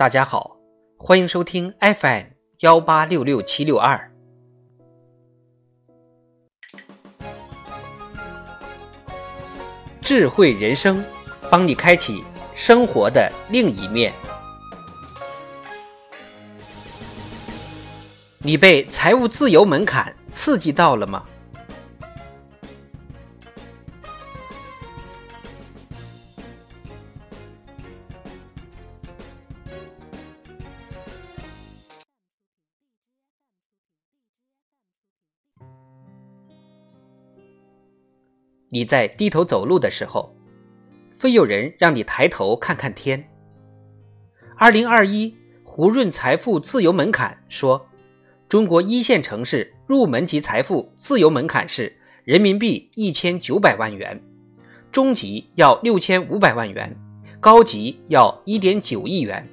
大家好，欢迎收听 FM 幺八六六七六二。智慧人生，帮你开启生活的另一面。你被财务自由门槛刺激到了吗？你在低头走路的时候，非有人让你抬头看看天。二零二一胡润财富自由门槛说，中国一线城市入门级财富自由门槛是人民币一千九百万元，中级要六千五百万元，高级要一点九亿元。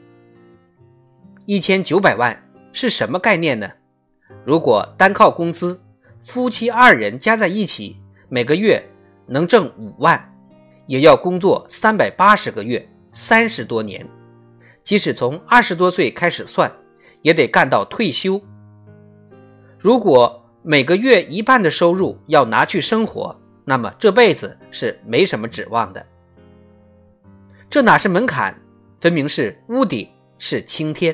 一千九百万是什么概念呢？如果单靠工资，夫妻二人加在一起，每个月。能挣五万，也要工作三百八十个月，三十多年。即使从二十多岁开始算，也得干到退休。如果每个月一半的收入要拿去生活，那么这辈子是没什么指望的。这哪是门槛，分明是屋顶，是青天。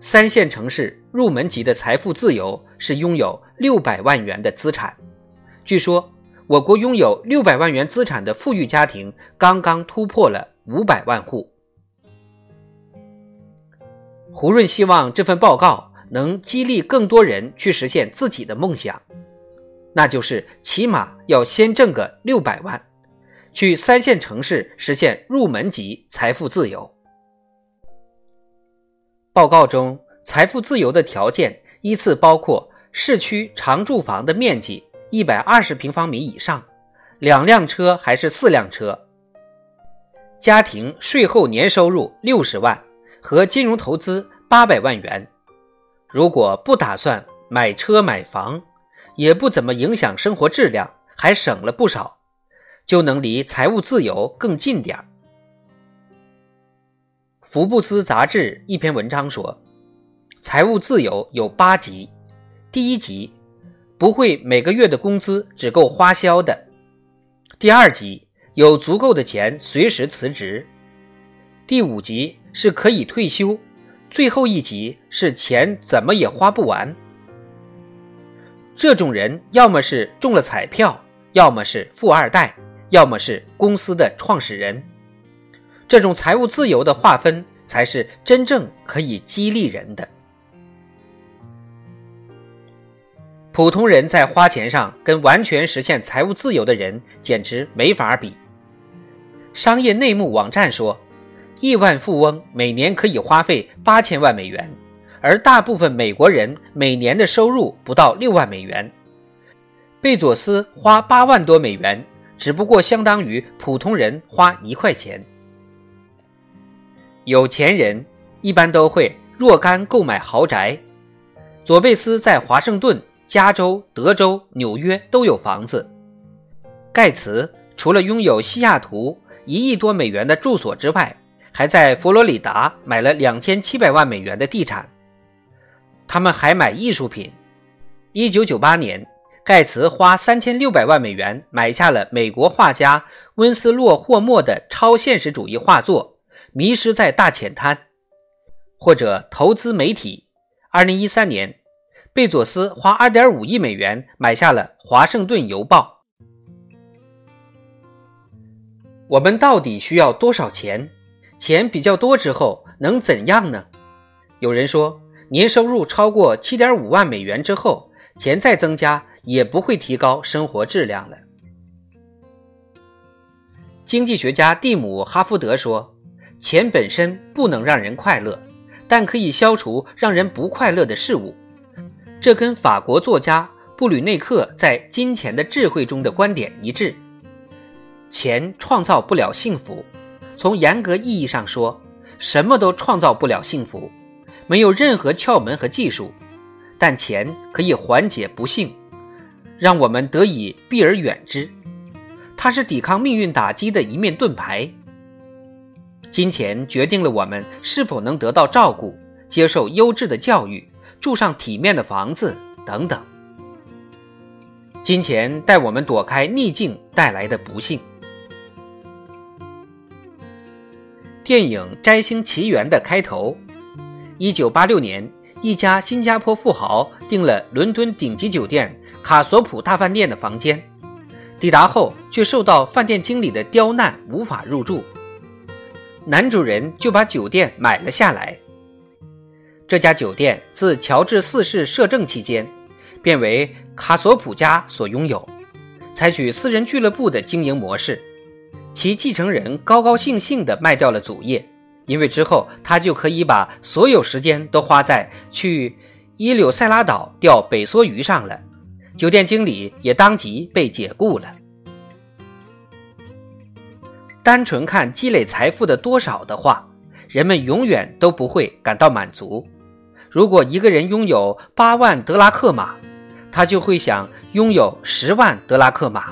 三线城市入门级的财富自由是拥有六百万元的资产。据说，我国拥有六百万元资产的富裕家庭刚刚突破了五百万户。胡润希望这份报告能激励更多人去实现自己的梦想，那就是起码要先挣个六百万，去三线城市实现入门级财富自由。报告中，财富自由的条件依次包括：市区常住房的面积一百二十平方米以上，两辆车还是四辆车，家庭税后年收入六十万和金融投资八百万元。如果不打算买车买房，也不怎么影响生活质量，还省了不少，就能离财务自由更近点儿。福布斯杂志一篇文章说，财务自由有八级，第一级，不会每个月的工资只够花销的；第二级，有足够的钱随时辞职；第五级是可以退休；最后一级是钱怎么也花不完。这种人要么是中了彩票，要么是富二代，要么是公司的创始人。这种财务自由的划分，才是真正可以激励人的。普通人在花钱上，跟完全实现财务自由的人简直没法比。商业内幕网站说，亿万富翁每年可以花费八千万美元，而大部分美国人每年的收入不到六万美元。贝佐斯花八万多美元，只不过相当于普通人花一块钱。有钱人一般都会若干购买豪宅。佐贝斯在华盛顿、加州、德州、纽约都有房子。盖茨除了拥有西雅图一亿多美元的住所之外，还在佛罗里达买了两千七百万美元的地产。他们还买艺术品。一九九八年，盖茨花三千六百万美元买下了美国画家温斯洛·霍默的超现实主义画作。迷失在大浅滩，或者投资媒体。二零一三年，贝佐斯花二点五亿美元买下了《华盛顿邮报》。我们到底需要多少钱？钱比较多之后能怎样呢？有人说，年收入超过七点五万美元之后，钱再增加也不会提高生活质量了。经济学家蒂姆·哈福德说。钱本身不能让人快乐，但可以消除让人不快乐的事物。这跟法国作家布吕内克在《金钱的智慧》中的观点一致。钱创造不了幸福，从严格意义上说，什么都创造不了幸福，没有任何窍门和技术。但钱可以缓解不幸，让我们得以避而远之。它是抵抗命运打击的一面盾牌。金钱决定了我们是否能得到照顾、接受优质的教育、住上体面的房子等等。金钱带我们躲开逆境带来的不幸。电影《摘星奇缘》的开头，一九八六年，一家新加坡富豪订了伦敦顶级酒店卡索普大饭店的房间，抵达后却受到饭店经理的刁难，无法入住。男主人就把酒店买了下来。这家酒店自乔治四世摄政期间，便为卡索普家所拥有，采取私人俱乐部的经营模式。其继承人高高兴兴地卖掉了祖业，因为之后他就可以把所有时间都花在去伊柳塞拉岛钓北梭鱼上了。酒店经理也当即被解雇了。单纯看积累财富的多少的话，人们永远都不会感到满足。如果一个人拥有八万德拉克马，他就会想拥有十万德拉克马。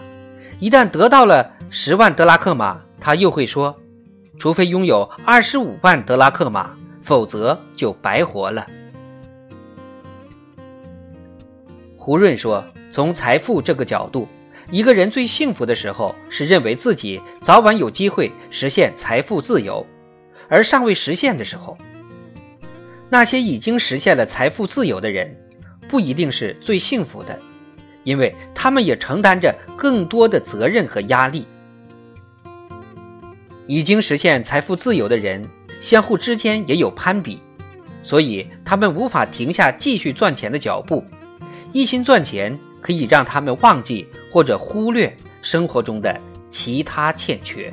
一旦得到了，十万德拉克马，他又会说：“除非拥有二十五万德拉克马，否则就白活了。”胡润说：“从财富这个角度，一个人最幸福的时候是认为自己早晚有机会实现财富自由，而尚未实现的时候，那些已经实现了财富自由的人，不一定是最幸福的，因为他们也承担着更多的责任和压力。”已经实现财富自由的人，相互之间也有攀比，所以他们无法停下继续赚钱的脚步。一心赚钱可以让他们忘记或者忽略生活中的其他欠缺。